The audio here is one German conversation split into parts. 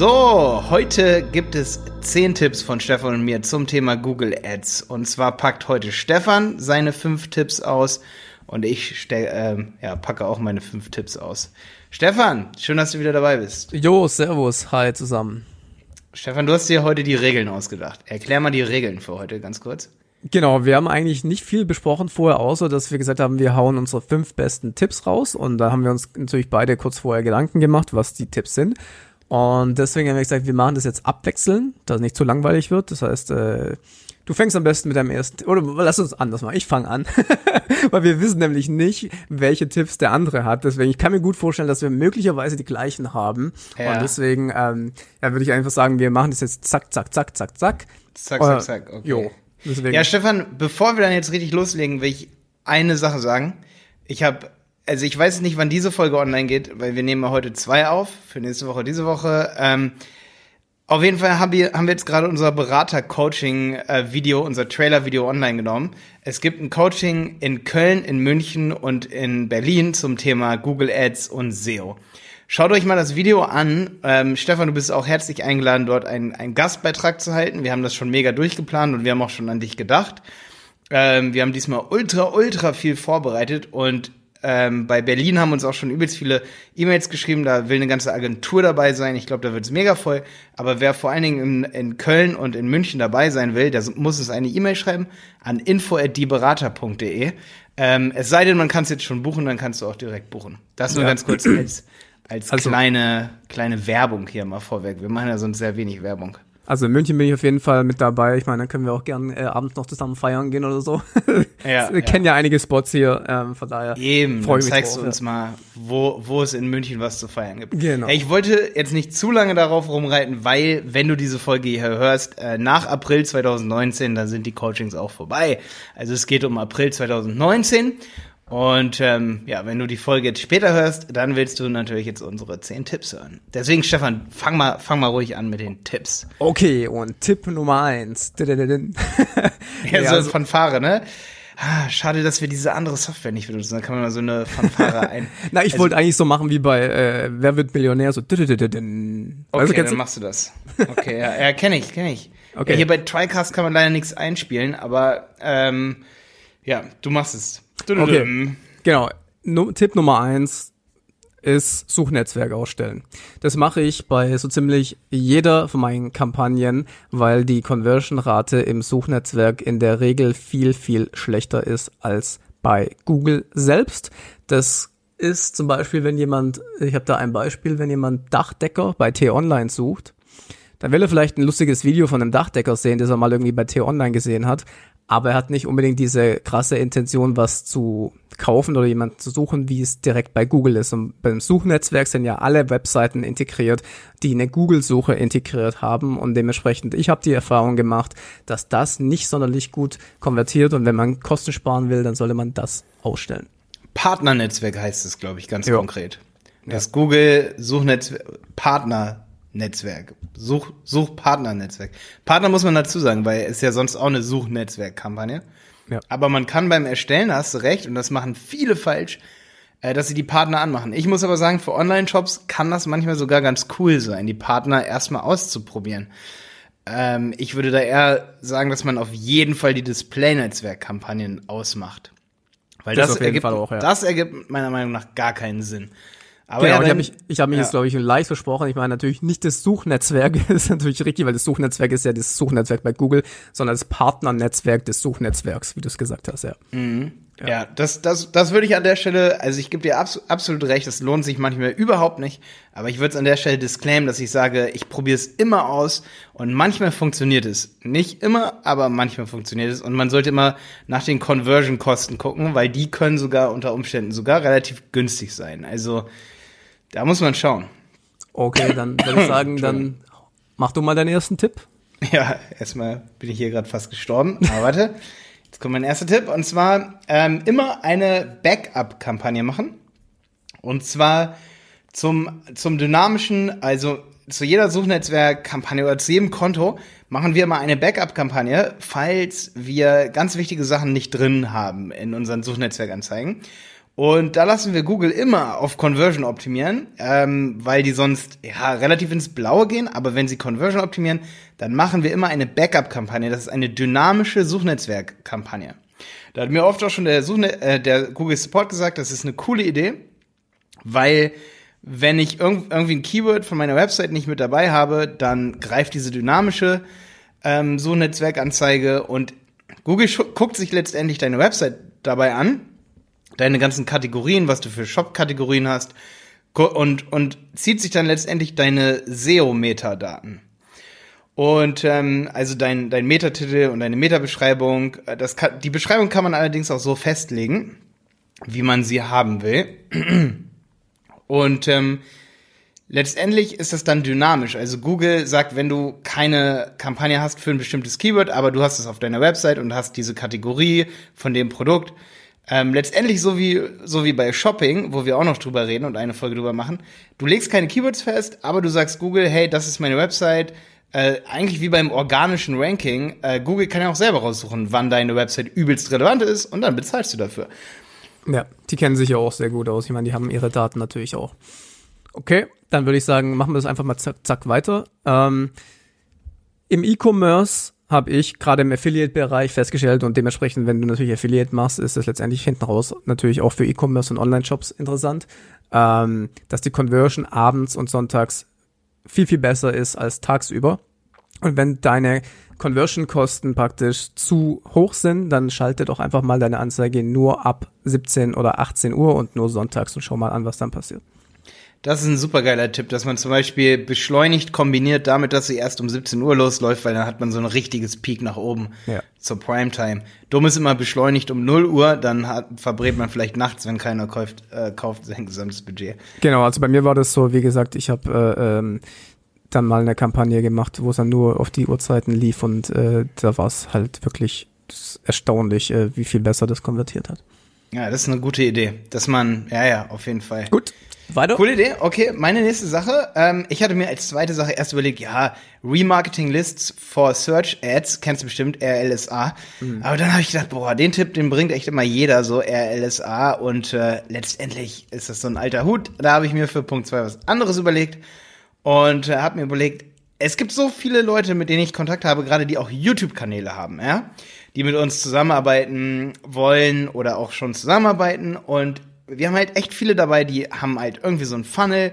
So, heute gibt es 10 Tipps von Stefan und mir zum Thema Google Ads. Und zwar packt heute Stefan seine 5 Tipps aus und ich ähm, ja, packe auch meine 5 Tipps aus. Stefan, schön, dass du wieder dabei bist. Jo, servus, hi zusammen. Stefan, du hast dir heute die Regeln ausgedacht. Erklär mal die Regeln für heute ganz kurz. Genau, wir haben eigentlich nicht viel besprochen vorher, außer dass wir gesagt haben, wir hauen unsere fünf besten Tipps raus. Und da haben wir uns natürlich beide kurz vorher Gedanken gemacht, was die Tipps sind. Und deswegen haben wir gesagt, wir machen das jetzt abwechseln, dass es nicht zu langweilig wird. Das heißt, äh, du fängst am besten mit deinem ersten, oder lass uns anders machen, ich fange an. Weil wir wissen nämlich nicht, welche Tipps der andere hat. Deswegen, ich kann mir gut vorstellen, dass wir möglicherweise die gleichen haben. Ja. Und deswegen ähm, ja, würde ich einfach sagen, wir machen das jetzt zack, zack, zack, zack, zack. Zack, zack, zack. Okay. Jo. Deswegen. Ja, Stefan, bevor wir dann jetzt richtig loslegen, will ich eine Sache sagen. Ich habe, also ich weiß nicht, wann diese Folge online geht, weil wir nehmen heute zwei auf, für nächste Woche, diese Woche. Ähm, auf jeden Fall haben wir, haben wir jetzt gerade unser Berater-Coaching-Video, unser Trailer-Video online genommen. Es gibt ein Coaching in Köln, in München und in Berlin zum Thema Google Ads und SEO. Schaut euch mal das Video an. Ähm, Stefan, du bist auch herzlich eingeladen, dort einen, einen Gastbeitrag zu halten. Wir haben das schon mega durchgeplant und wir haben auch schon an dich gedacht. Ähm, wir haben diesmal ultra, ultra viel vorbereitet und ähm, bei Berlin haben uns auch schon übelst viele E-Mails geschrieben. Da will eine ganze Agentur dabei sein. Ich glaube, da wird es mega voll. Aber wer vor allen Dingen in, in Köln und in München dabei sein will, der muss uns eine E-Mail schreiben an info@dieberater.de. Ähm, es sei denn, man kann es jetzt schon buchen, dann kannst du auch direkt buchen. Das nur Ja. ganz kurz als, als Also- kleine, kleine Werbung hier mal vorweg. Wir machen ja sonst sehr wenig Werbung. Also in München bin ich auf jeden Fall mit dabei. Ich meine, dann können wir auch gern äh, abends noch zusammen feiern gehen oder so. Ja, wir ja. kennen ja einige Spots hier, ähm, von daher. Eben, freu dann mich zeigst drauf, du uns mal, wo, wo es in München was zu feiern gibt. Genau. Hey, ich wollte jetzt nicht zu lange darauf rumreiten, weil, wenn du diese Folge hier hörst, äh, nach April 2019, dann sind die Coachings auch vorbei. Also es geht um April 2019. Und ähm, ja, wenn du die Folge jetzt später hörst, dann willst du natürlich jetzt unsere 10 Tipps hören. Deswegen, Stefan, fang mal, fang mal ruhig an mit den Tipps. Okay, und Tipp Nummer eins. Ja, Ja, so also- Fanfare, ne? Ah, schade, dass wir diese andere Software nicht benutzen. Da kann man mal so eine Fanfare ein. Na, ich Also- wollte eigentlich so machen wie bei äh, Wer wird Millionär, so. Okay, kennst dann du? machst du das. Okay, ja, ja kenne ich, kenne ich. Okay. Ja, hier bei TriCast kann man leider nichts einspielen, aber ähm, ja, du machst es. Okay. Genau. Nu Tipp Nummer eins ist Suchnetzwerk ausstellen. Das mache ich bei so ziemlich jeder von meinen Kampagnen, weil die Conversion-Rate im Suchnetzwerk in der Regel viel, viel schlechter ist als bei Google selbst. Das ist zum Beispiel, wenn jemand, ich habe da ein Beispiel, wenn jemand Dachdecker bei T-Online sucht, dann will er vielleicht ein lustiges Video von einem Dachdecker sehen, das er mal irgendwie bei T-Online gesehen hat, aber er hat nicht unbedingt diese krasse Intention, was zu kaufen oder jemanden zu suchen, wie es direkt bei Google ist. Und beim Suchnetzwerk sind ja alle Webseiten integriert, die eine Google-Suche integriert haben und dementsprechend, ich habe die Erfahrung gemacht, dass das nicht sonderlich gut konvertiert und wenn man Kosten sparen will, dann sollte man das ausstellen. Partnernetzwerk heißt es, glaube ich, ganz Ja. konkret. Das Google Suchnetzwerk, Partnernetzwerk, Such, Suchpartnernetzwerk. Partner muss man dazu sagen, weil es ja sonst auch eine Suchnetzwerkkampagne. Ja. Aber man kann beim Erstellen, hast du recht, und das machen viele falsch, äh, dass sie die Partner anmachen. Ich muss aber sagen, für Online-Shops kann das manchmal sogar ganz cool sein, die Partner erstmal auszuprobieren. Ähm, ich würde da eher sagen, dass man auf jeden Fall die Display-Netzwerk-Kampagnen ausmacht. Weil Das das, ergibt, auch, ja. das ergibt meiner Meinung nach gar keinen Sinn. Aber Genau, ja, ich habe mich, ich hab mich ja. jetzt, glaube ich, leicht versprochen. Ich meine natürlich nicht das Suchnetzwerk, das ist natürlich richtig, weil das Suchnetzwerk ist ja das Suchnetzwerk bei Google, sondern das Partnernetzwerk des Suchnetzwerks, wie du es gesagt hast, ja. Ja, das, das, das würde ich an der Stelle, also ich gebe dir abs absolut recht, das lohnt sich manchmal überhaupt nicht, aber ich würde es an der Stelle disclaimen, dass ich sage, ich probiere es immer aus und manchmal funktioniert es. Nicht immer, aber manchmal funktioniert es und man sollte immer nach den Conversion-Kosten gucken, weil die können sogar unter Umständen sogar relativ günstig sein. Also da muss man schauen. Okay, dann würde ich sagen, dann mach du mal deinen ersten Tipp. Ja, erstmal bin ich hier gerade fast gestorben. Aber warte, jetzt kommt mein erster Tipp. Und zwar ähm, immer eine Backup-Kampagne machen. Und zwar zum, zum dynamischen, also zu jeder Suchnetzwerk-Kampagne oder zu jedem Konto machen wir mal eine Backup-Kampagne, falls wir ganz wichtige Sachen nicht drin haben in unseren Suchnetzwerkanzeigen. Und da lassen wir Google immer auf Conversion optimieren, ähm, weil die sonst ja relativ ins Blaue gehen. Aber wenn sie Conversion optimieren, dann machen wir immer eine Backup-Kampagne. Das ist eine dynamische Suchnetzwerk-Kampagne. Da hat mir oft auch schon der, Suchne äh, der Google Support gesagt, das ist eine coole Idee, weil wenn ich irg irgendwie ein Keyword von meiner Website nicht mit dabei habe, dann greift diese dynamische ähm, Suchnetzwerkanzeige und Google guckt sich letztendlich deine Website dabei an deine ganzen Kategorien, was du für Shop-Kategorien hast und, und zieht sich dann letztendlich deine SEO-Metadaten. Und ähm, also dein, dein Metatitel und deine Metabeschreibung, äh, das kann, die Beschreibung kann man allerdings auch so festlegen, wie man sie haben will. Und ähm, letztendlich ist das dann dynamisch. Also Google sagt, wenn du keine Kampagne hast für ein bestimmtes Keyword, aber du hast es auf deiner Website und hast diese Kategorie von dem Produkt, ähm, letztendlich so wie, so wie bei Shopping, wo wir auch noch drüber reden und eine Folge drüber machen. Du legst keine Keywords fest, aber du sagst Google, hey, das ist meine Website. Äh, eigentlich wie beim organischen Ranking. Äh, Google kann ja auch selber raussuchen, wann deine Website übelst relevant ist und dann bezahlst du dafür. Ja, die kennen sich ja auch sehr gut aus. Ich meine, die haben ihre Daten natürlich auch. Okay, dann würde ich sagen, machen wir das einfach mal zack, zack weiter. Ähm, Im E-Commerce habe ich gerade im Affiliate-Bereich festgestellt und dementsprechend, wenn du natürlich Affiliate machst, ist es letztendlich hinten raus natürlich auch für E-Commerce und Online-Shops interessant, ähm, dass die Conversion abends und sonntags viel, viel besser ist als tagsüber. Und wenn deine Conversion-Kosten praktisch zu hoch sind, dann schalte doch einfach mal deine Anzeige nur ab 17 oder 18 Uhr und nur sonntags und schau mal an, was dann passiert. Das ist ein supergeiler Tipp, dass man zum Beispiel beschleunigt kombiniert damit, dass sie erst um 17 Uhr losläuft, weil dann hat man so ein richtiges Peak nach oben ja. zur Primetime. Dumm ist immer beschleunigt um 0 Uhr, dann hat, verbrät man vielleicht nachts, wenn keiner kauft, äh, kauft sein gesamtes Budget. Genau, also bei mir war das so, wie gesagt, ich habe äh, ähm, dann mal eine Kampagne gemacht, wo es dann nur auf die Uhrzeiten lief und äh, da war es halt wirklich erstaunlich, äh, wie viel besser das konvertiert hat. Ja, das ist eine gute Idee, dass man, ja, ja, auf jeden Fall. Gut. Weiter? Coole Idee. Okay, meine nächste Sache. Ähm, ich hatte mir als zweite Sache erst überlegt, ja, Remarketing Lists for Search Ads, kennst du bestimmt, RLSA. Mhm. Aber dann habe ich gedacht, boah, den Tipp, den bringt echt immer jeder, so RLSA. Und äh, letztendlich ist das so ein alter Hut. Da habe ich mir für Punkt zwei was anderes überlegt und äh, habe mir überlegt, es gibt so viele Leute, mit denen ich Kontakt habe, gerade die auch YouTube-Kanäle haben, ja, die mit uns zusammenarbeiten wollen oder auch schon zusammenarbeiten. Und wir haben halt echt viele dabei, die haben halt irgendwie so ein Funnel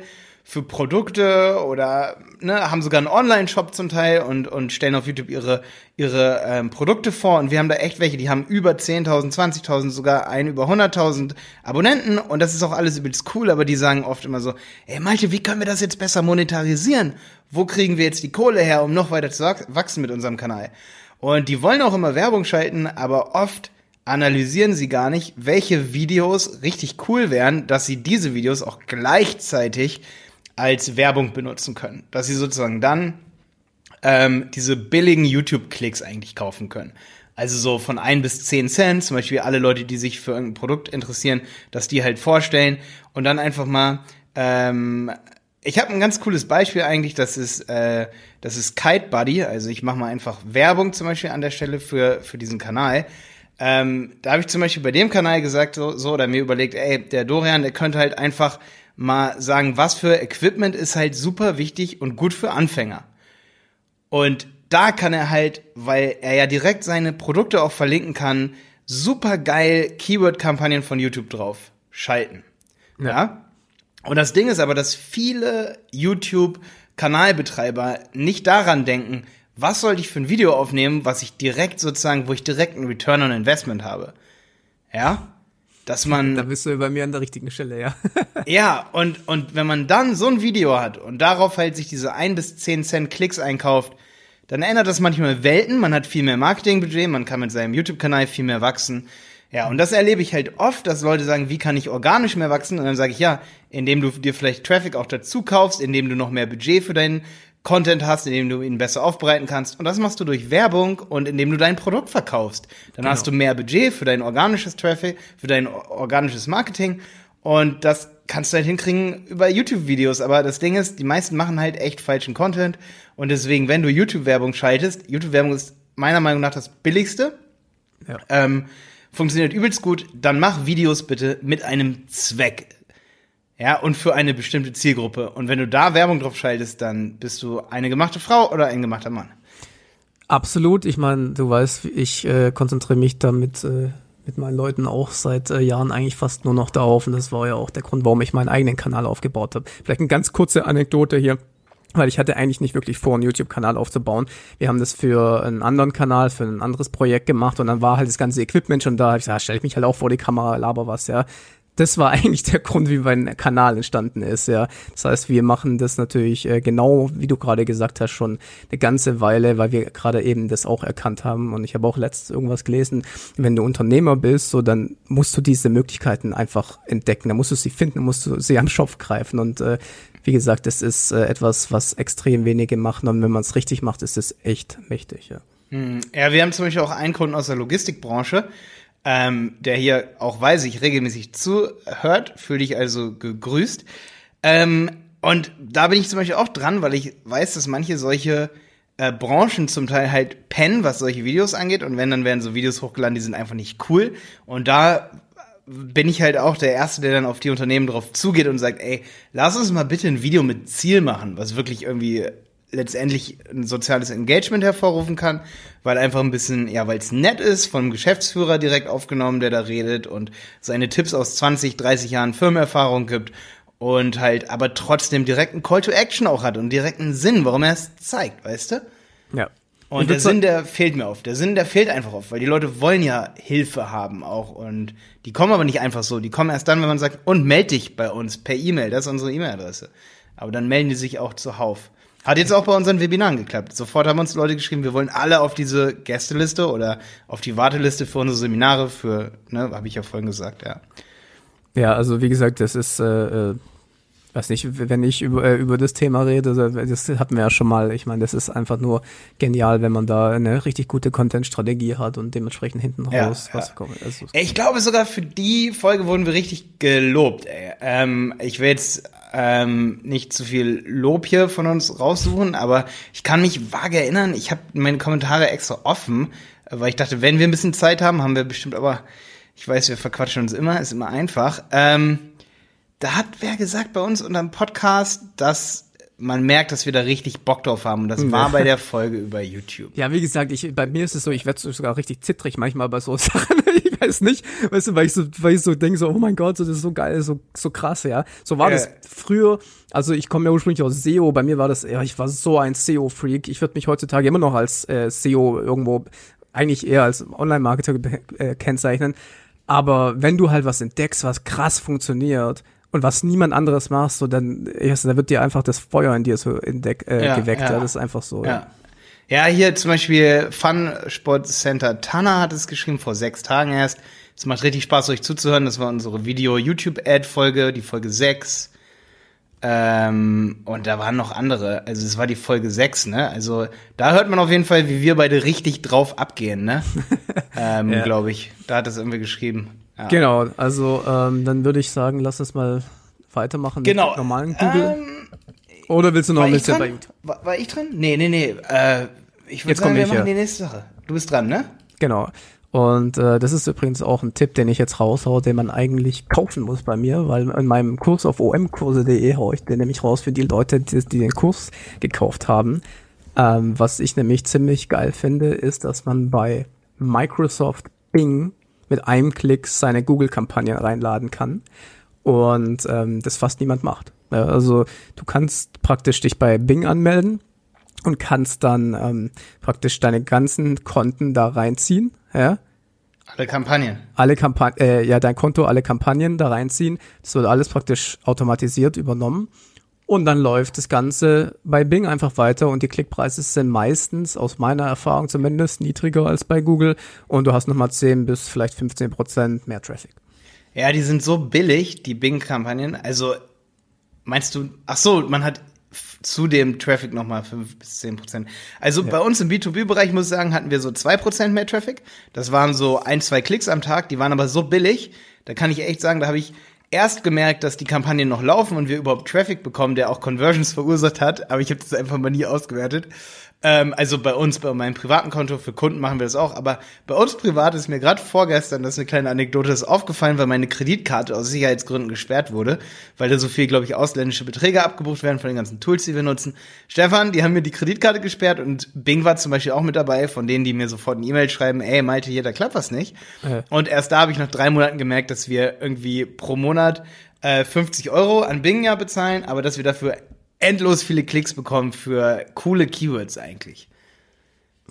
für Produkte oder ne, haben sogar einen Online-Shop zum Teil und, und stellen auf YouTube ihre, ihre ähm, Produkte vor. Und wir haben da echt welche, die haben über 10.000, 20.000, sogar einen über 100.000 Abonnenten. Und das ist auch alles übelst cool, aber die sagen oft immer so, ey Malte, wie können wir das jetzt besser monetarisieren? Wo kriegen wir jetzt die Kohle her, um noch weiter zu wachsen mit unserem Kanal? Und die wollen auch immer Werbung schalten, aber oft analysieren sie gar nicht, welche Videos richtig cool wären, dass sie diese Videos auch gleichzeitig als Werbung benutzen können. Dass sie sozusagen dann ähm, diese billigen YouTube-Klicks eigentlich kaufen können. Also so von ein bis zehn Cent, zum Beispiel alle Leute, die sich für irgendein Produkt interessieren, dass die halt vorstellen und dann einfach mal ähm, ich habe ein ganz cooles Beispiel eigentlich, das ist, äh, das ist Kite Buddy. Also ich mache mal einfach Werbung zum Beispiel an der Stelle für, für diesen Kanal. Ähm, da habe ich zum Beispiel bei dem Kanal gesagt, so, so, oder mir überlegt, ey, der Dorian, der könnte halt einfach mal sagen, was für Equipment ist halt super wichtig und gut für Anfänger. Und da kann er halt, weil er ja direkt seine Produkte auch verlinken kann, super geil Keyword-Kampagnen von YouTube drauf schalten. Ja. ja. Und das Ding ist aber, dass viele YouTube-Kanalbetreiber nicht daran denken, was sollte ich für ein Video aufnehmen, was ich direkt sozusagen, wo ich direkt einen Return on Investment habe. Ja? Dass man. Da bist du bei mir an der richtigen Stelle, ja. ja, und, und wenn man dann so ein Video hat und darauf halt sich diese ein bis zehn Cent Klicks einkauft, dann ändert das manchmal Welten. Man hat viel mehr Marketingbudget, man kann mit seinem YouTube-Kanal viel mehr wachsen. Ja, und das erlebe ich halt oft, dass Leute sagen, wie kann ich organisch mehr wachsen? Und dann sage ich, ja, indem du dir vielleicht Traffic auch dazu kaufst, indem du noch mehr Budget für deinen Content hast, in dem du ihn besser aufbereiten kannst. Und das machst du durch Werbung und indem du dein Produkt verkaufst. Dann genau. hast du mehr Budget für dein organisches Traffic, für dein organisches Marketing. Und das kannst du halt hinkriegen über YouTube-Videos. Aber das Ding ist, die meisten machen halt echt falschen Content. Und deswegen, wenn du YouTube-Werbung schaltest, YouTube-Werbung ist meiner Meinung nach das billigste. Ja. Ähm, funktioniert übelst gut, dann mach Videos bitte mit einem Zweck. Ja, und für eine bestimmte Zielgruppe. Und wenn du da Werbung drauf schaltest, dann bist du eine gemachte Frau oder ein gemachter Mann. Absolut. Ich meine, du weißt, ich äh, konzentriere mich damit äh, mit meinen Leuten auch seit äh, Jahren eigentlich fast nur noch darauf. Und das war ja auch der Grund, warum ich meinen eigenen Kanal aufgebaut habe. Vielleicht eine ganz kurze Anekdote hier weil ich hatte eigentlich nicht wirklich vor, einen YouTube-Kanal aufzubauen. Wir haben das für einen anderen Kanal, für ein anderes Projekt gemacht und dann war halt das ganze Equipment schon da. Ich gesagt, stell ich mich halt auch vor die Kamera, laber was, ja das war eigentlich der Grund, wie mein Kanal entstanden ist, ja. Das heißt, wir machen das natürlich äh, genau, wie du gerade gesagt hast, schon eine ganze Weile, weil wir gerade eben das auch erkannt haben. Und ich habe auch letztens irgendwas gelesen, wenn du Unternehmer bist, so dann musst du diese Möglichkeiten einfach entdecken. Dann musst du sie finden, musst du sie am Schopf greifen. Und äh, wie gesagt, das ist äh, etwas, was extrem wenige machen. Und wenn man es richtig macht, ist es echt mächtig, ja. Hm. Ja, wir haben zum Beispiel auch einen Kunden aus der Logistikbranche, ähm, der hier auch weiß, ich regelmäßig zuhört, fühle dich also gegrüßt. Ähm, und da bin ich zum Beispiel auch dran, weil ich weiß, dass manche solche äh, Branchen zum Teil halt pennen, was solche Videos angeht. Und wenn, dann werden so Videos hochgeladen, die sind einfach nicht cool. Und da bin ich halt auch der Erste, der dann auf die Unternehmen drauf zugeht und sagt, ey, lass uns mal bitte ein Video mit Ziel machen, was wirklich irgendwie letztendlich ein soziales Engagement hervorrufen kann, weil einfach ein bisschen, ja, weil es nett ist, vom Geschäftsführer direkt aufgenommen, der da redet und seine Tipps aus 20, 30 Jahren Firmenerfahrung gibt und halt aber trotzdem direkten Call to Action auch hat und direkten Sinn, warum er es zeigt, weißt du? Ja. Und der Sinn, der fehlt mir oft. Der Sinn, der fehlt einfach oft, weil die Leute wollen ja Hilfe haben auch und die kommen aber nicht einfach so. Die kommen erst dann, wenn man sagt, und meld dich bei uns per E-Mail, das ist unsere E-Mail-Adresse. Aber dann melden die sich auch zuhauf. Hat jetzt auch bei unseren Webinaren geklappt. Sofort haben uns Leute geschrieben, wir wollen alle auf diese Gästeliste oder auf die Warteliste für unsere Seminare für, ne, habe ich ja vorhin gesagt, ja. Ja, also wie gesagt, das ist, äh, äh, weiß nicht, wenn ich über, äh, über das Thema rede, das hatten wir ja schon mal. Ich meine, das ist einfach nur genial, wenn man da eine richtig gute Content-Strategie hat und dementsprechend hinten raus ja, was ja. kommt. Also, ich glaube sogar für die Folge wurden wir richtig gelobt. Ey. Ähm, ich will jetzt ähm, nicht zu viel Lob hier von uns raussuchen, aber ich kann mich vage erinnern, ich habe meine Kommentare extra offen, weil ich dachte, wenn wir ein bisschen Zeit haben, haben wir bestimmt, aber ich weiß, wir verquatschen uns immer, ist immer einfach. Ähm, da hat wer gesagt bei uns unter dem Podcast, dass man merkt, dass wir da richtig Bock drauf haben. Und das war bei der Folge über YouTube. Ja, wie gesagt, ich, bei mir ist es so, ich werde sogar richtig zittrig manchmal bei so Sachen. ich weiß nicht, weißt du, weil ich so, weil ich so denke, so, oh mein Gott, so, das ist so geil, so, so krass, ja. So war äh. das früher. Also ich komme ja ursprünglich aus SEO. Bei mir war das, ja, ich war so ein SEO-Freak. Ich würde mich heutzutage immer noch als äh, SEO irgendwo, eigentlich eher als Online-Marketer äh, kennzeichnen. Aber wenn du halt was entdeckst, was krass funktioniert, und was niemand anderes machst, so dann, da wird dir einfach das Feuer in dir so entdeck, äh, ja, geweckt. Ja. Das ist einfach so. Ja. Ja. hier zum Beispiel Fun Sport Center Tanner hat es geschrieben vor sechs Tagen erst. Es macht richtig Spaß, euch zuzuhören. Das war unsere Video-YouTube-Ad-Folge, die Folge 6. Ähm, und da waren noch andere. Also es war die Folge 6, ne? Also da hört man auf jeden Fall, wie wir beide richtig drauf abgehen, ne? ähm, ja. Glaube ich. Da hat es irgendwie geschrieben. Ja. Genau, also ähm, dann würde ich sagen, lass uns mal weitermachen genau. mit normalen Google. Ähm, Oder willst du noch ein bisschen bei YouTube? War, war, ich dran? Nee, nee, nee. Äh, ich würde sagen, wir ich, machen ja. die nächste Sache. Du bist dran, ne? Genau. Und äh, das ist übrigens auch ein Tipp, den ich jetzt raushaue, den man eigentlich kaufen muss bei mir, weil in meinem Kurs auf omkurse.de haue ich den nämlich raus für die Leute, die, die den Kurs gekauft haben. Ähm, was ich nämlich ziemlich geil finde, ist, dass man bei Microsoft Bing mit einem Klick seine Google-Kampagne reinladen kann und ähm, das fast niemand macht. Ja, also du kannst praktisch dich bei Bing anmelden und kannst dann ähm, praktisch deine ganzen Konten da reinziehen. Ja? Alle Kampagnen. Alle Kampagnen, äh, ja, dein Konto, alle Kampagnen da reinziehen. Das wird alles praktisch automatisiert übernommen. Und dann läuft das Ganze bei Bing einfach weiter und die Klickpreise sind meistens, aus meiner Erfahrung zumindest, niedriger als bei Google und du hast nochmal 10 bis vielleicht 15 Prozent mehr Traffic. Ja, die sind so billig, die Bing-Kampagnen. Also meinst du, ach so, man hat zu dem Traffic nochmal 5 bis 10 Prozent. Also ja. bei uns im B2B-Bereich, muss ich sagen, hatten wir so 2 Prozent mehr Traffic. Das waren so ein, zwei Klicks am Tag, die waren aber so billig, da kann ich echt sagen, da habe ich erst gemerkt, dass die Kampagnen noch laufen und wir überhaupt Traffic bekommen, der auch Conversions verursacht hat, aber ich habe das einfach mal nie ausgewertet. Ähm, also bei uns, bei meinem privaten Konto, für Kunden machen wir das auch. Aber bei uns privat ist mir gerade vorgestern, das ist eine kleine Anekdote, ist aufgefallen, weil meine Kreditkarte aus Sicherheitsgründen gesperrt wurde, weil da so viel, glaube ich, ausländische Beträge abgebucht werden von den ganzen Tools, die wir nutzen. Stefan, die haben mir die Kreditkarte gesperrt und Bing war zum Beispiel auch mit dabei, von denen, die mir sofort eine E-Mail schreiben, ey, Malte, hier, da klappt was nicht. Äh. Und erst da habe ich nach drei Monaten gemerkt, dass wir irgendwie pro Monat äh, 50 Euro an Bing ja bezahlen, aber dass wir dafür endlos viele Klicks bekommen für coole Keywords eigentlich.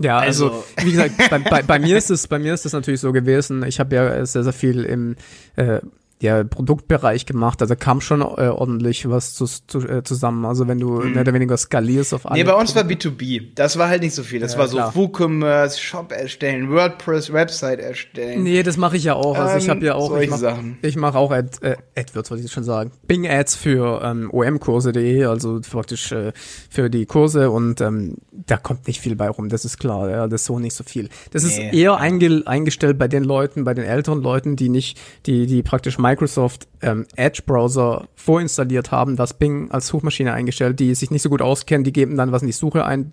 Ja, also, Also- wie gesagt, bei, bei, bei mir ist es bei mir ist es natürlich so gewesen. Ich habe ja sehr sehr viel im äh, ja, Produktbereich gemacht, also kam schon äh, ordentlich was zu, zu, äh, zusammen. Also wenn du mehr oder weniger skalierst auf alle. Mhm. Nee, bei uns war B2B. Das war halt nicht so viel. Das Ja, war so klar. WooCommerce, Shop erstellen, WordPress, Website erstellen. Nee, das mache ich ja auch. Also ich Ähm, habe ja auch ich mach, Sachen. Ich mache auch Ad, äh, AdWords, wollte ich schon sagen. Bing Ads für ähm, omkurse.de, also praktisch äh, für die Kurse und ähm, da kommt nicht viel bei rum, das ist klar, ja, das ist so nicht so viel. Das Nee. ist eher einge eingestellt bei den Leuten, bei den älteren Leuten, die nicht, die die praktisch Microsoft ähm, Edge Browser vorinstalliert haben, das Bing als Suchmaschine eingestellt, die sich nicht so gut auskennen, die geben dann was in die Suche ein,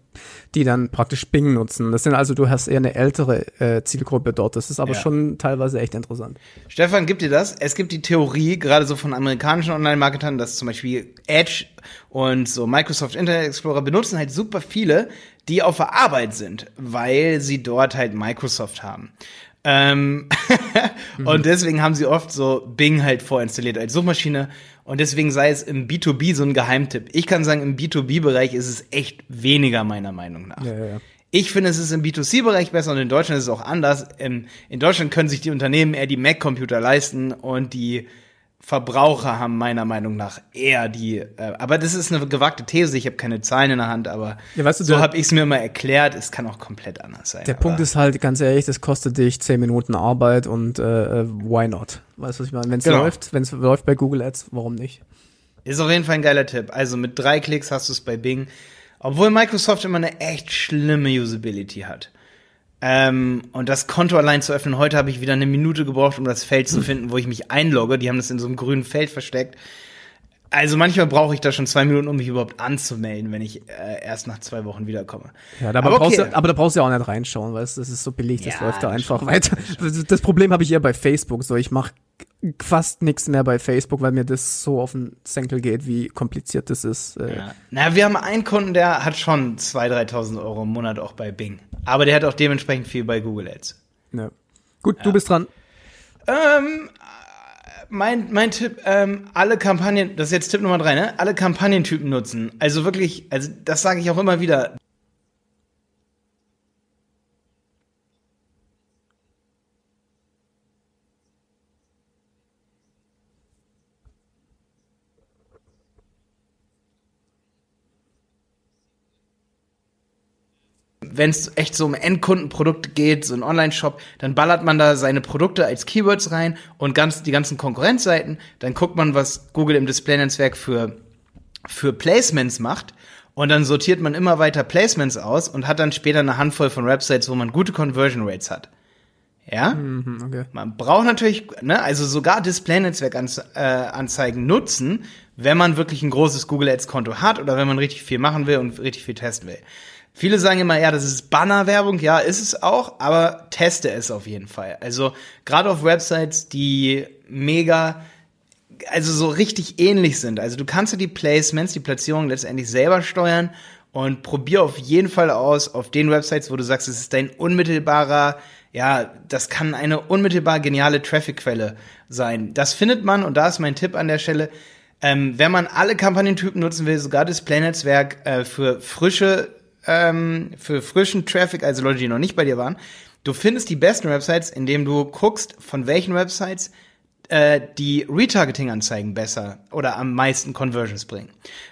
die dann praktisch Bing nutzen. Das sind also du hast eher eine ältere äh, Zielgruppe dort. Das ist aber Ja. schon teilweise echt interessant. Stefan, gibt dir das? Es gibt die Theorie, gerade so von amerikanischen Online-Marketern, dass zum Beispiel Edge und so Microsoft Internet Explorer benutzen halt super viele, die auf der Arbeit sind, weil sie dort halt Microsoft haben. Ähm Und deswegen haben sie oft so Bing halt vorinstalliert als Suchmaschine. Und deswegen sei es im B2B so ein Geheimtipp. Ich kann sagen, im B2B-Bereich ist es echt weniger meiner Meinung nach. Ja, ja, ja. Ich finde, es ist im B2C-Bereich besser und in Deutschland ist es auch anders. Ähm, In Deutschland können sich die Unternehmen eher die Mac-Computer leisten und die Verbraucher haben meiner Meinung nach eher die. Äh, aber das ist eine gewagte These. Ich habe keine Zahlen in der Hand, aber Ja, weißt du, so habe ich es mir immer erklärt. Es kann auch komplett anders sein. Der Punkt ist halt, ganz ehrlich, das kostet dich 10 Minuten Arbeit und äh, äh, why not? Weißt du, was ich meine? Wenn es Genau. läuft, wenn es läuft bei Google Ads, warum nicht? Ist auf jeden Fall ein geiler Tipp. Also mit drei Klicks hast du es bei Bing. Obwohl Microsoft immer eine echt schlimme Usability hat. Ähm, und das Konto allein zu öffnen, heute habe ich wieder eine Minute gebraucht, um das Feld zu finden, wo ich mich einlogge. Die haben das in so einem grünen Feld versteckt. Also manchmal brauche ich da schon zwei Minuten, um mich überhaupt anzumelden, wenn ich äh, erst nach zwei Wochen wiederkomme. Ja, aber, Aber brauchst okay. du, aber da brauchst du ja auch nicht reinschauen, du, das ist so billig, das Ja, läuft da einfach weiter. Das Problem habe ich eher bei Facebook, so ich mache fast nichts mehr bei Facebook, weil mir das so auf den Senkel geht, wie kompliziert das ist. Äh, Ja. Na, wir haben einen Kunden, der hat schon 2.000, 3.000 Euro im Monat auch bei Bing. Aber der hat auch dementsprechend viel bei Google Ads. ja. Gut, du bist dran. Ähm, mein, mein Tipp, ähm, alle Kampagnen, das ist jetzt Tipp Nummer drei, ne? Alle Kampagnentypen nutzen. Also wirklich, also das sage ich auch immer wieder. Wenn es echt so um Endkundenprodukte geht, so ein Online-Shop, dann ballert man da seine Produkte als Keywords rein und ganz die ganzen Konkurrenzseiten. Dann guckt man, was Google im Display-Netzwerk für für Placements macht und dann sortiert man immer weiter Placements aus und hat dann später eine Handvoll von Websites, wo man gute Conversion Rates hat. Ja? Mhm, okay. Man braucht natürlich, ne, also sogar Display-Netzwerk-Anzeigen nutzen, wenn man wirklich ein großes Google Ads-Konto hat oder wenn man richtig viel machen will und richtig viel testen will. Viele sagen immer, ja, das ist Bannerwerbung. Ja, ist es auch, aber teste es auf jeden Fall. Also gerade auf Websites, die mega, also so richtig ähnlich sind. Also du kannst ja die Placements, die Platzierung letztendlich selber steuern und probier auf jeden Fall aus, auf den Websites, wo du sagst, es ist dein unmittelbarer, ja, das kann eine unmittelbar geniale Traffic-Quelle sein. Das findet man, und da ist mein Tipp an der Stelle, ähm, wenn man alle Kampagnentypen nutzen will, sogar Display-Netzwerk äh, für frische, ähm, für frischen Traffic, also Leute, die noch nicht bei dir waren, du findest die besten Websites, indem du guckst, von welchen Websites äh, die Retargeting-Anzeigen besser oder am meisten Conversions bringen.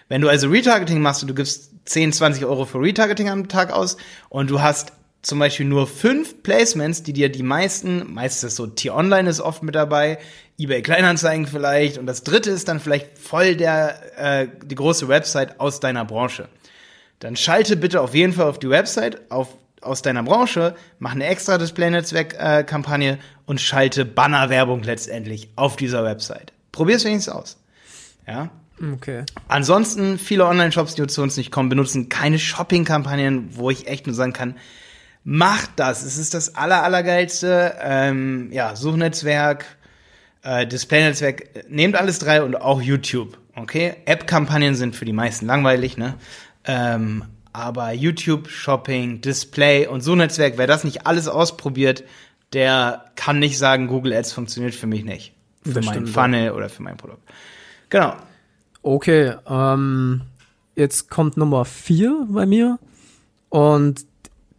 Wenn du also Retargeting machst und du gibst 10, 20 Euro für Retargeting am Tag aus und du hast zum Beispiel nur fünf Placements, die dir die meisten, meistens so T-Online ist oft mit dabei, eBay Kleinanzeigen vielleicht und das dritte ist dann vielleicht voll der, äh, die große Website aus deiner Branche. Dann schalte bitte auf jeden Fall auf die Website auf, aus deiner Branche, mach eine extra Display-Netzwerk-Kampagne und schalte Bannerwerbung letztendlich auf dieser Website. Probier's wenigstens aus. Ja. Okay. Ansonsten, viele Online-Shops, die zu uns nicht kommen, benutzen keine Shopping-Kampagnen, wo ich echt nur sagen kann, macht das. Es ist das aller, allergeilste. Ähm, ja, Suchnetzwerk, äh, Displaynetzwerk, nehmt alles drei und auch YouTube. Okay? App-Kampagnen sind für die meisten langweilig, ne? Ähm, aber YouTube, Shopping, Display und Suchnetzwerk, wer das nicht alles ausprobiert, der kann nicht sagen, Google Ads funktioniert für mich nicht. Für Das meinen Funnel oder für mein Produkt. Genau. Okay, ähm, jetzt kommt Nummer vier bei mir. Und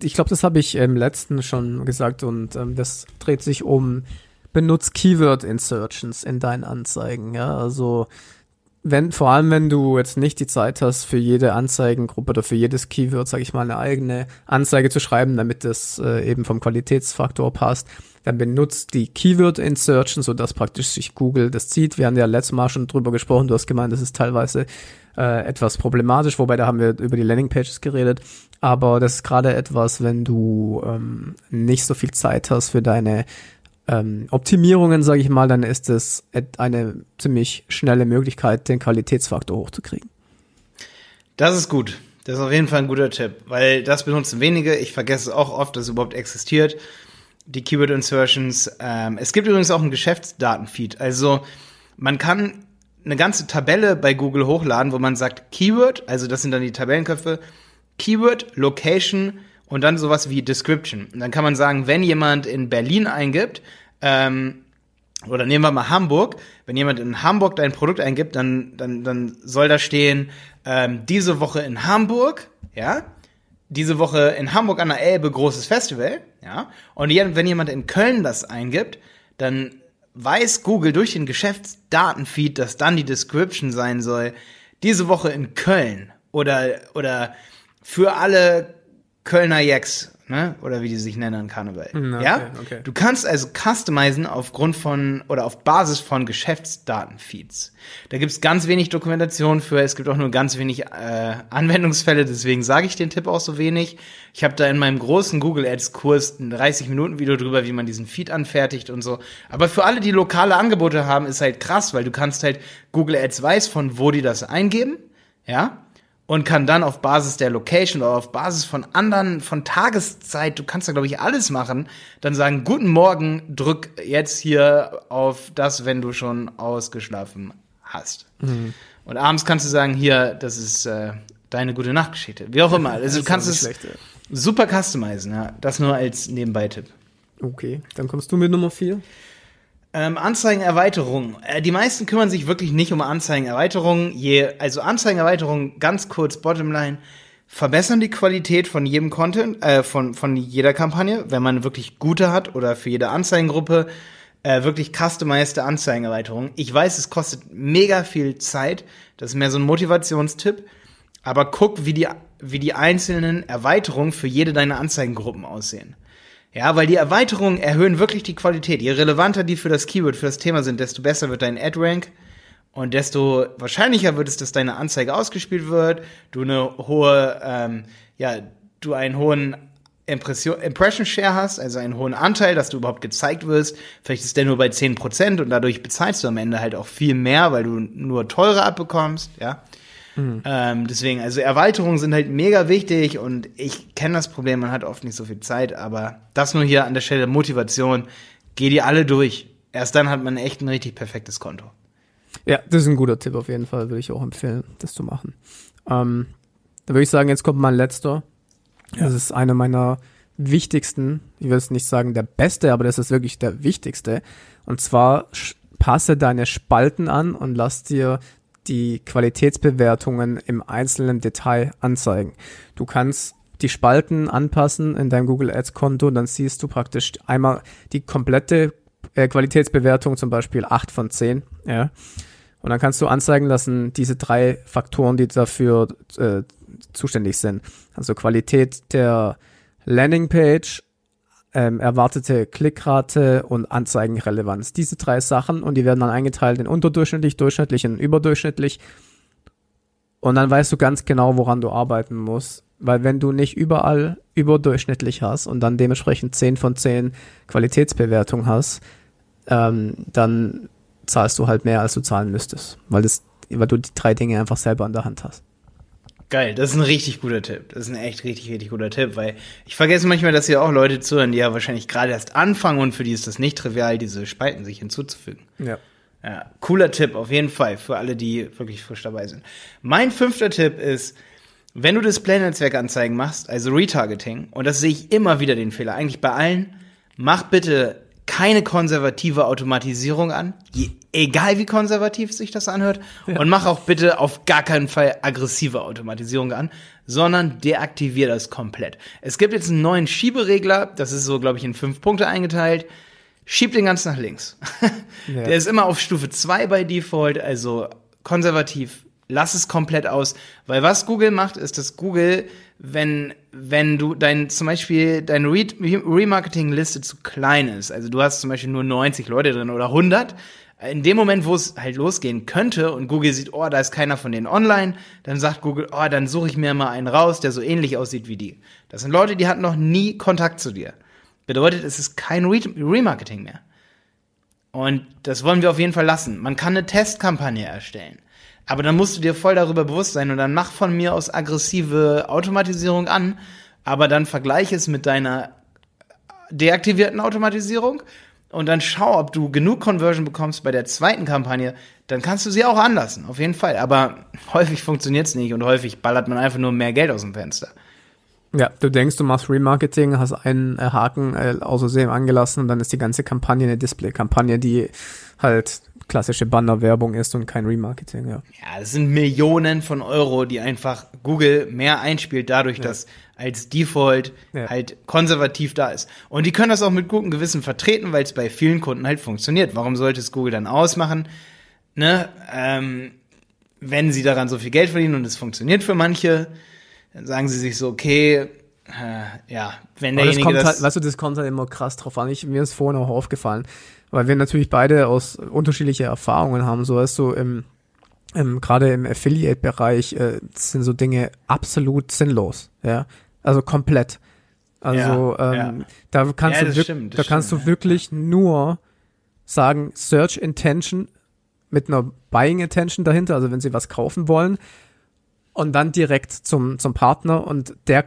ich glaube, das habe ich im letzten schon gesagt und ähm, das dreht sich um benutz Keyword Insertions in deinen Anzeigen. Ja, also wenn, vor allem wenn du jetzt nicht die Zeit hast, für jede Anzeigengruppe oder für jedes Keyword, sage ich mal, eine eigene Anzeige zu schreiben, damit das äh, eben vom Qualitätsfaktor passt, dann benutzt die Keyword Insertion, sodass praktisch sich Google das zieht. Wir haben ja letztes Mal schon drüber gesprochen, du hast gemeint, das ist teilweise äh, etwas problematisch, wobei da haben wir über die Landingpages geredet. Aber das ist gerade etwas, wenn du ähm, nicht so viel Zeit hast für deine ähm, Optimierungen, sage ich mal, dann ist es eine ziemlich schnelle Möglichkeit, den Qualitätsfaktor hochzukriegen. Das ist gut. Das ist auf jeden Fall ein guter Tipp, weil das benutzen wenige. Ich vergesse es auch oft, dass es überhaupt existiert. Die Keyword Insertions. Ähm, es gibt übrigens auch einen Geschäftsdatenfeed. Also man kann eine ganze Tabelle bei Google hochladen, wo man sagt Keyword, also das sind dann die Tabellenköpfe, Keyword, Location und dann sowas wie Description. Und dann kann man sagen, wenn jemand in Berlin eingibt, ähm, oder nehmen wir mal Hamburg, wenn jemand in Hamburg dein Produkt eingibt, dann, dann, dann soll da stehen, ähm, diese Woche in Hamburg, ja, diese Woche in Hamburg an der Elbe großes Festival, ja, und wenn jemand in Köln das eingibt, dann weiß Google durch den Geschäftsdatenfeed, dass dann die Description sein soll, diese Woche in Köln oder, oder für alle Kölner Jacks, ne? Oder wie die sich nennen an Karneval. Hm, okay, ja? okay. Du kannst also customizen aufgrund von oder auf Basis von Geschäftsdatenfeeds. Da gibt's ganz wenig Dokumentation für, es gibt auch nur ganz wenig äh, Anwendungsfälle, deswegen sage ich den Tipp auch so wenig. Ich habe da in meinem großen Google Ads Kurs ein 30 Minuten Video drüber, wie man diesen Feed anfertigt und so. Aber für alle, die lokale Angebote haben, ist halt krass, weil du kannst halt Google Ads weiß, von wo die das eingeben, ja? Und kann dann auf Basis der Location oder auf Basis von anderen, von Tageszeit, du kannst da glaube ich alles machen, dann sagen, guten Morgen, drück jetzt hier auf das, wenn du schon ausgeschlafen hast. Und abends kannst du sagen, hier, das ist äh, deine gute Nachtgeschichte. Wie auch immer. Also du kannst es schlecht, super customizen, ja. Das nur als Nebenbei-Tipp. Okay, dann kommst du mit Nummer vier. Ähm, Anzeigenerweiterung. Äh, die meisten kümmern sich wirklich nicht um Anzeigenerweiterung. Je, also Anzeigenerweiterung, ganz kurz, Bottomline, verbessern die Qualität von jedem Content, äh, von, von jeder Kampagne, wenn man wirklich gute hat oder für jede Anzeigengruppe äh, wirklich customized Anzeigenerweiterung. Ich weiß, es kostet mega viel Zeit. Das ist mehr so ein Motivationstipp. Aber guck, wie die, wie die einzelnen Erweiterungen für jede deiner Anzeigengruppen aussehen. Ja, weil die Erweiterungen erhöhen wirklich die Qualität. Je relevanter die für das Keyword, für das Thema sind, desto besser wird dein Ad-Rank und desto wahrscheinlicher wird es, dass deine Anzeige ausgespielt wird, du eine hohe, ähm, ja, du einen hohen Impression, Impression Share hast, also einen hohen Anteil, dass du überhaupt gezeigt wirst. Vielleicht ist der nur bei 10% und dadurch bezahlst du am Ende halt auch viel mehr, weil du nur teure abbekommst, ja. Ähm, deswegen, also Erweiterungen sind halt mega wichtig und ich kenne das Problem, man hat oft nicht so viel Zeit, aber das nur hier an der Stelle Motivation, geh die alle durch. Erst dann hat man echt ein richtig perfektes Konto. Ja, das ist ein guter Tipp auf jeden Fall, würde ich auch empfehlen, das zu machen. Ähm, da würde ich sagen, jetzt kommt mein letzter. Das ist einer meiner wichtigsten, ich will es nicht sagen der beste, aber das ist wirklich der wichtigste. Und zwar passe deine Spalten an und lass dir die Qualitätsbewertungen im einzelnen Detail anzeigen. Du kannst die Spalten anpassen in deinem Google Ads Konto, dann siehst du praktisch einmal die komplette äh, Qualitätsbewertung, zum Beispiel 8 von 10, ja. Und dann kannst du anzeigen lassen, diese drei Faktoren, die dafür äh, zuständig sind. Also Qualität der Landingpage, ähm, erwartete Klickrate und Anzeigenrelevanz. Diese drei Sachen und die werden dann eingeteilt in unterdurchschnittlich, durchschnittlich und überdurchschnittlich. Und dann weißt du ganz genau, woran du arbeiten musst. Weil wenn du nicht überall überdurchschnittlich hast und dann dementsprechend 10 von 10 Qualitätsbewertung hast, ähm, dann zahlst du halt mehr, als du zahlen müsstest. Weil das weil du die drei Dinge einfach selber in der Hand hast. Geil, das ist ein richtig guter Tipp. Das ist ein echt richtig, richtig guter Tipp, weil ich vergesse manchmal, dass hier auch Leute zuhören, die ja wahrscheinlich gerade erst anfangen und für die ist das nicht trivial, diese Spalten sich hinzuzufügen. Ja. Ja, cooler Tipp auf jeden Fall für alle, die wirklich frisch dabei sind. Mein fünfter Tipp ist, wenn du Display-Netzwerkanzeigen machst, also Retargeting, und das sehe ich immer wieder den Fehler, eigentlich bei allen, mach bitte keine konservative Automatisierung an, je, egal wie konservativ sich das anhört, ja. und mach auch bitte auf gar keinen Fall aggressive Automatisierung an, sondern deaktivier das komplett. Es gibt jetzt einen neuen Schieberegler, das ist so, glaube ich, in fünf Punkte eingeteilt. Schieb den ganz nach links. Ja. Der ist immer auf Stufe 2 bei Default, also konservativ. Lass es komplett aus. Weil was Google macht, ist, dass Google, wenn, wenn du dein, zum Beispiel deine Re Remarketing-Liste zu klein ist, also du hast zum Beispiel nur 90 Leute drin oder 100, in dem Moment, wo es halt losgehen könnte und Google sieht, oh, da ist keiner von denen online, dann sagt Google, oh, dann suche ich mir mal einen raus, der so ähnlich aussieht wie die. Das sind Leute, die hatten noch nie Kontakt zu dir. Bedeutet, es ist kein Re Remarketing mehr. Und das wollen wir auf jeden Fall lassen. Man kann eine Testkampagne erstellen. Aber dann musst du dir voll darüber bewusst sein und dann mach von mir aus aggressive Automatisierung an, aber dann vergleiche es mit deiner deaktivierten Automatisierung und dann schau, ob du genug Conversion bekommst bei der zweiten Kampagne, dann kannst du sie auch anlassen, auf jeden Fall. Aber häufig funktioniert es nicht und häufig ballert man einfach nur mehr Geld aus dem Fenster. Ja, du denkst, du machst Remarketing, hast einen äh, Haken äh, außersehen angelassen und dann ist die ganze Kampagne eine Display-Kampagne, die halt klassische Bannerwerbung ist und kein Remarketing, ja. Ja, das sind Millionen von Euro, die einfach Google mehr einspielt, dadurch, ja. dass als Default ja. halt konservativ da ist. Und die können das auch mit gutem Gewissen vertreten, weil es bei vielen Kunden halt funktioniert. Warum sollte es Google dann ausmachen? Ne? Ähm, wenn sie daran so viel Geld verdienen und es funktioniert für manche, dann sagen sie sich so, okay, äh, ja, wenn derjenige das, kommt das halt, weißt du, das kommt halt immer krass drauf an. Ich, mir ist vorhin auch aufgefallen, weil wir natürlich beide aus unterschiedliche Erfahrungen haben. So weißt du, im, im gerade im Affiliate-Bereich äh, sind so Dinge absolut sinnlos, ja, also komplett. Also ja, ähm, ja. da kannst ja, du stimmt, da kannst stimmt, du wirklich nur sagen Search Intention mit einer Buying Intention dahinter, also wenn sie was kaufen wollen und dann direkt zum, zum Partner und der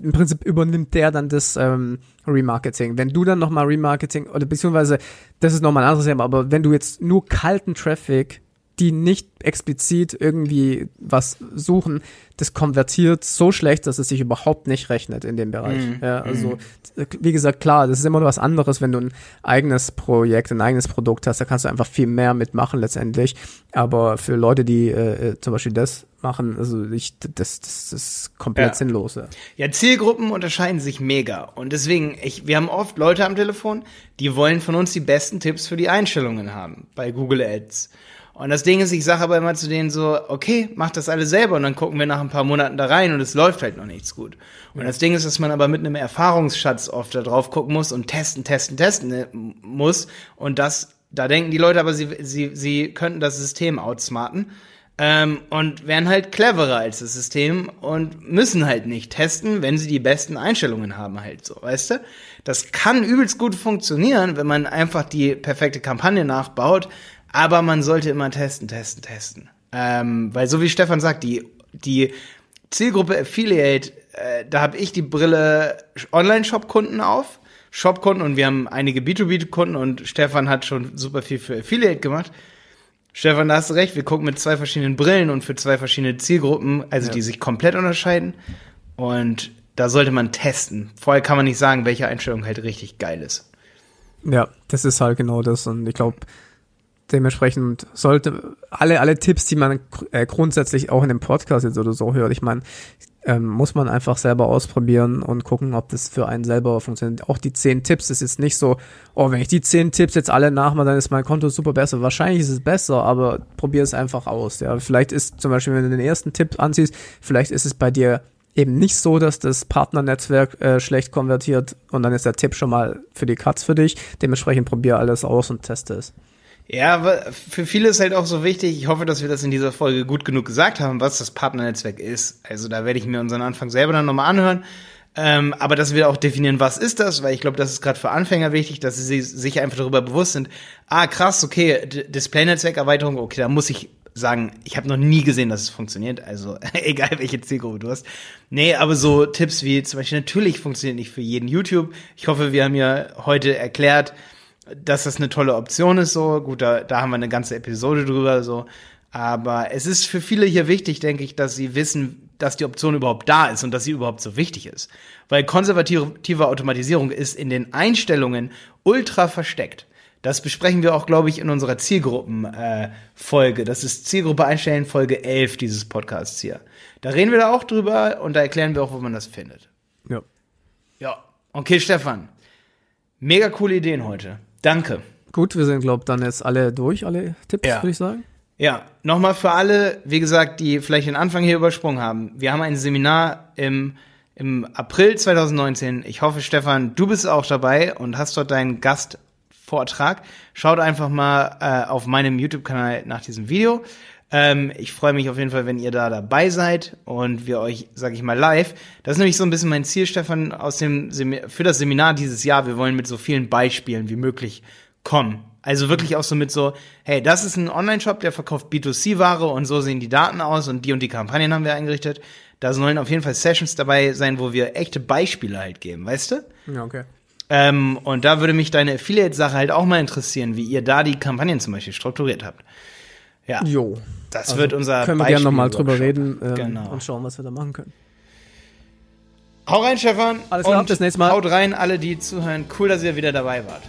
im Prinzip übernimmt der dann das ähm, Remarketing. Wenn du dann nochmal Remarketing oder beziehungsweise das ist nochmal ein anderes Thema, aber wenn du jetzt nur kalten Traffic, die nicht explizit irgendwie was suchen, das konvertiert so schlecht, dass es sich überhaupt nicht rechnet in dem Bereich. Mm, ja, also, mm. wie gesagt, klar, das ist immer noch was anderes, wenn du ein eigenes Projekt, ein eigenes Produkt hast, da kannst du einfach viel mehr mitmachen letztendlich. Aber für Leute, die äh, äh zum Beispiel das machen, also ich, das, das, das ist komplett ja. sinnlos. Ja. ja, Zielgruppen unterscheiden sich mega. Und deswegen, ich, wir haben oft Leute am Telefon, die wollen von uns die besten Tipps für die Einstellungen haben bei Google Ads. Und das Ding ist, ich sage aber immer zu denen so, okay, macht das alle selber und dann gucken wir nach ein paar Monaten da rein und es läuft halt noch nichts gut. Und das Ding ist, dass man aber mit einem Erfahrungsschatz oft da drauf gucken muss und testen, testen, testen ne, muss. Und das, da denken die Leute aber, sie, sie, sie könnten das System outsmarten. Ähm, und werden halt cleverer als das System und müssen halt nicht testen, wenn sie die besten Einstellungen haben halt so, weißt du? Das kann übelst gut funktionieren, wenn man einfach die perfekte Kampagne nachbaut, aber man sollte immer testen, testen, testen. Ähm, weil so wie Stefan sagt, die, die Zielgruppe Affiliate, äh, da habe ich die Brille Online-Shop-Kunden auf, Shop-Kunden und wir haben einige B2B-Kunden und Stefan hat schon super viel für Affiliate gemacht. Stefan, da hast du recht, wir gucken mit zwei verschiedenen Brillen und für zwei verschiedene Zielgruppen, also ja. die sich komplett unterscheiden. Und da sollte man testen. Vorher kann man nicht sagen, welche Einstellung halt richtig geil ist. Ja, das ist halt genau das. Und ich glaube, dementsprechend sollte alle, alle Tipps, die man äh, grundsätzlich auch in dem Podcast jetzt oder so hört, ich meine, ähm, muss man einfach selber ausprobieren und gucken, ob das für einen selber funktioniert. Auch die zehn Tipps ist jetzt nicht so, oh, wenn ich die zehn Tipps jetzt alle nachmache, dann ist mein Konto super besser. Wahrscheinlich ist es besser, aber probier es einfach aus. Ja, vielleicht ist zum Beispiel, wenn du den ersten Tipp anziehst, vielleicht ist es bei dir eben nicht so, dass das Partnernetzwerk äh, schlecht konvertiert und dann ist der Tipp schon mal für die Katz für dich. Dementsprechend probier alles aus und teste es. Ja, für viele ist halt auch so wichtig, ich hoffe, dass wir das in dieser Folge gut genug gesagt haben, was das Partnernetzwerk ist. Also da werde ich mir unseren Anfang selber dann nochmal anhören. Ähm, aber dass wir auch definieren, was ist das, weil ich glaube, das ist gerade für Anfänger wichtig, dass sie sich einfach darüber bewusst sind, ah krass, okay, Display-Netzwerkerweiterung, okay, da muss ich sagen, ich habe noch nie gesehen, dass es funktioniert. Also egal, welche Zielgruppe du hast. Nee, aber so Tipps wie zum Beispiel, natürlich funktioniert nicht für jeden YouTube. Ich hoffe, wir haben ja heute erklärt, dass das eine tolle Option ist. So gut, da, da haben wir eine ganze Episode drüber. So, aber es ist für viele hier wichtig, denke ich, dass sie wissen, dass die Option überhaupt da ist und dass sie überhaupt so wichtig ist. Weil konservative Automatisierung ist in den Einstellungen ultra versteckt. Das besprechen wir auch, glaube ich, in unserer Zielgruppen-Folge. Äh, das ist Zielgruppe einstellen, Folge 11 dieses Podcasts hier. Da reden wir da auch drüber und da erklären wir auch, wo man das findet. Ja. Ja. Okay, Stefan. Mega coole Ideen heute. Danke. Gut, wir sind, glaube ich, dann jetzt alle durch, alle Tipps, Ja. würde ich sagen. Ja, nochmal für alle, wie gesagt, die vielleicht den Anfang hier übersprungen haben. Wir haben ein Seminar im, im April 2019. Ich hoffe, Stefan, du bist auch dabei und hast dort deinen Gastvortrag. Schaut einfach mal äh, auf meinem YouTube-Kanal nach diesem Video. Ähm, ich freue mich auf jeden Fall, wenn ihr da dabei seid und wir euch, sage ich mal, live. Das ist nämlich so ein bisschen mein Ziel, Stefan, aus dem für das Seminar dieses Jahr. Wir wollen mit so vielen Beispielen wie möglich kommen. Also wirklich auch so mit so, hey, das ist ein Online-Shop, der verkauft B2C-Ware und so sehen die Daten aus und die und die Kampagnen haben wir eingerichtet. Da sollen auf jeden Fall Sessions dabei sein, wo wir echte Beispiele halt geben, weißt du? Ja, okay. Ähm, und da würde mich deine Affiliate-Sache halt auch mal interessieren, wie ihr da die Kampagnen zum Beispiel strukturiert habt. Ja, Jo. Das Also wird unser Können wir gerne nochmal drüber reden ähm, Genau. und schauen, was wir da machen können. Hau rein, Stefan. Alles klar, und bis nächstes Mal. Haut rein, alle, die zuhören. Cool, dass ihr wieder dabei wart.